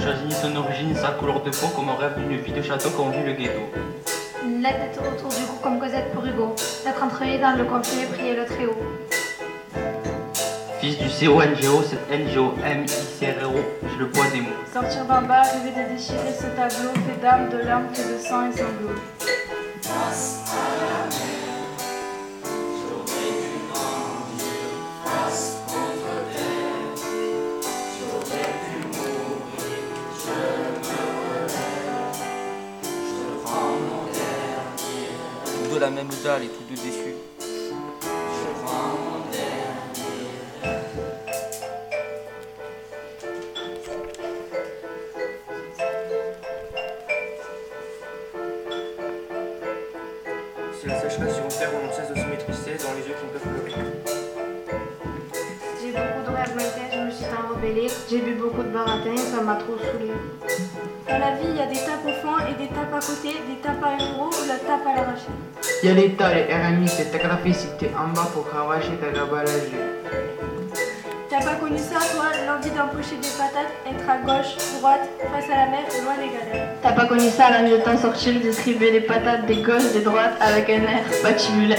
choisit ni son origine sa couleur de peau comme on rêve d'une vie de château quand on vit le ghetto. La tête autour du cou comme Cosette pour Hugo. D'être entré dans le conflit et prier le très haut. Fils du CONGO, cette NGO, M-I-C-R-O, j'ai le poids des mots. Sortir d'en bas, rêver de déchirer ce tableau, fait d'âme, de larmes, que de sang et sanglots. La même dalle et tous deux déçus. C'est la sécheresse sur mon père où cesse de J'ai bu beaucoup de baratin, ça m'a trop saoulée. Dans la vie, il y a des tapes au fond et des tapes à côté, des tapes à euro ou la tape à l'arraché. Il y a l'État, les RMI, c'est ta graphicité en bas pour cravacher ta gabalage. T'as pas connu ça, toi, l'envie d'empocher des patates, être à gauche, droite, face à la mer, loin des galères. T'as pas connu ça, l'envie de t'en sortir, distribuer des patates des gauches, des droites avec un air patibulaire.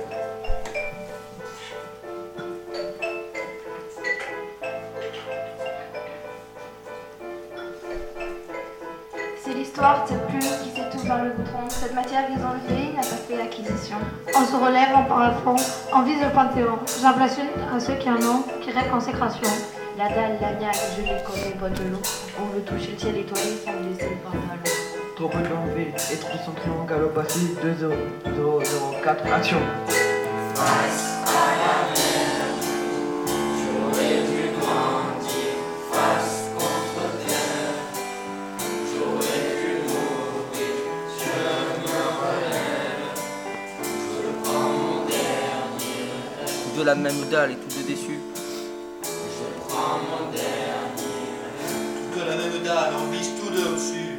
l'histoire de cette plume qui s'étouffe dans le goudron. Cette matière grisante vieille n'a pas fait l'acquisition. On se relève, on part à fond, on vise le panthéon. J'en place une à ceux qui en ont, qui rêvent consécration. La dalle, la niaque, gelée comme les bottes de l'eau. On veut toucher le ciel étoilé sans laisser le pantalon. Trop peu d'envie, être centré en galop passif, 2 0 0 0 4 action. Tous de la même dalle et tous deux déçus. Tout de la même dalle, on vise tous deux au-dessus.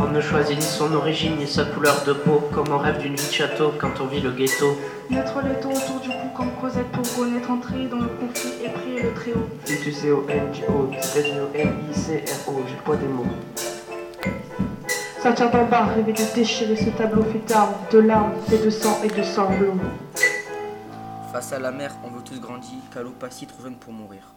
On ne choisit ni son origine ni sa couleur de peau, comme on rêve d'une vie de château quand on vit le ghetto. Mettre le taux autour du pour connaître entrer dans le conflit et prier le très haut. C'est du C-O-N-G-O, c'est M-I-C-R-O, j'ai le poids des mots. D'en bas, rêver de déchirer ce tableau fait d'armes, de larmes, fait de sang et de sanglots. Face à la mer, on veut tous grandir, qu'à l'eau pas si trop jeune pour mourir.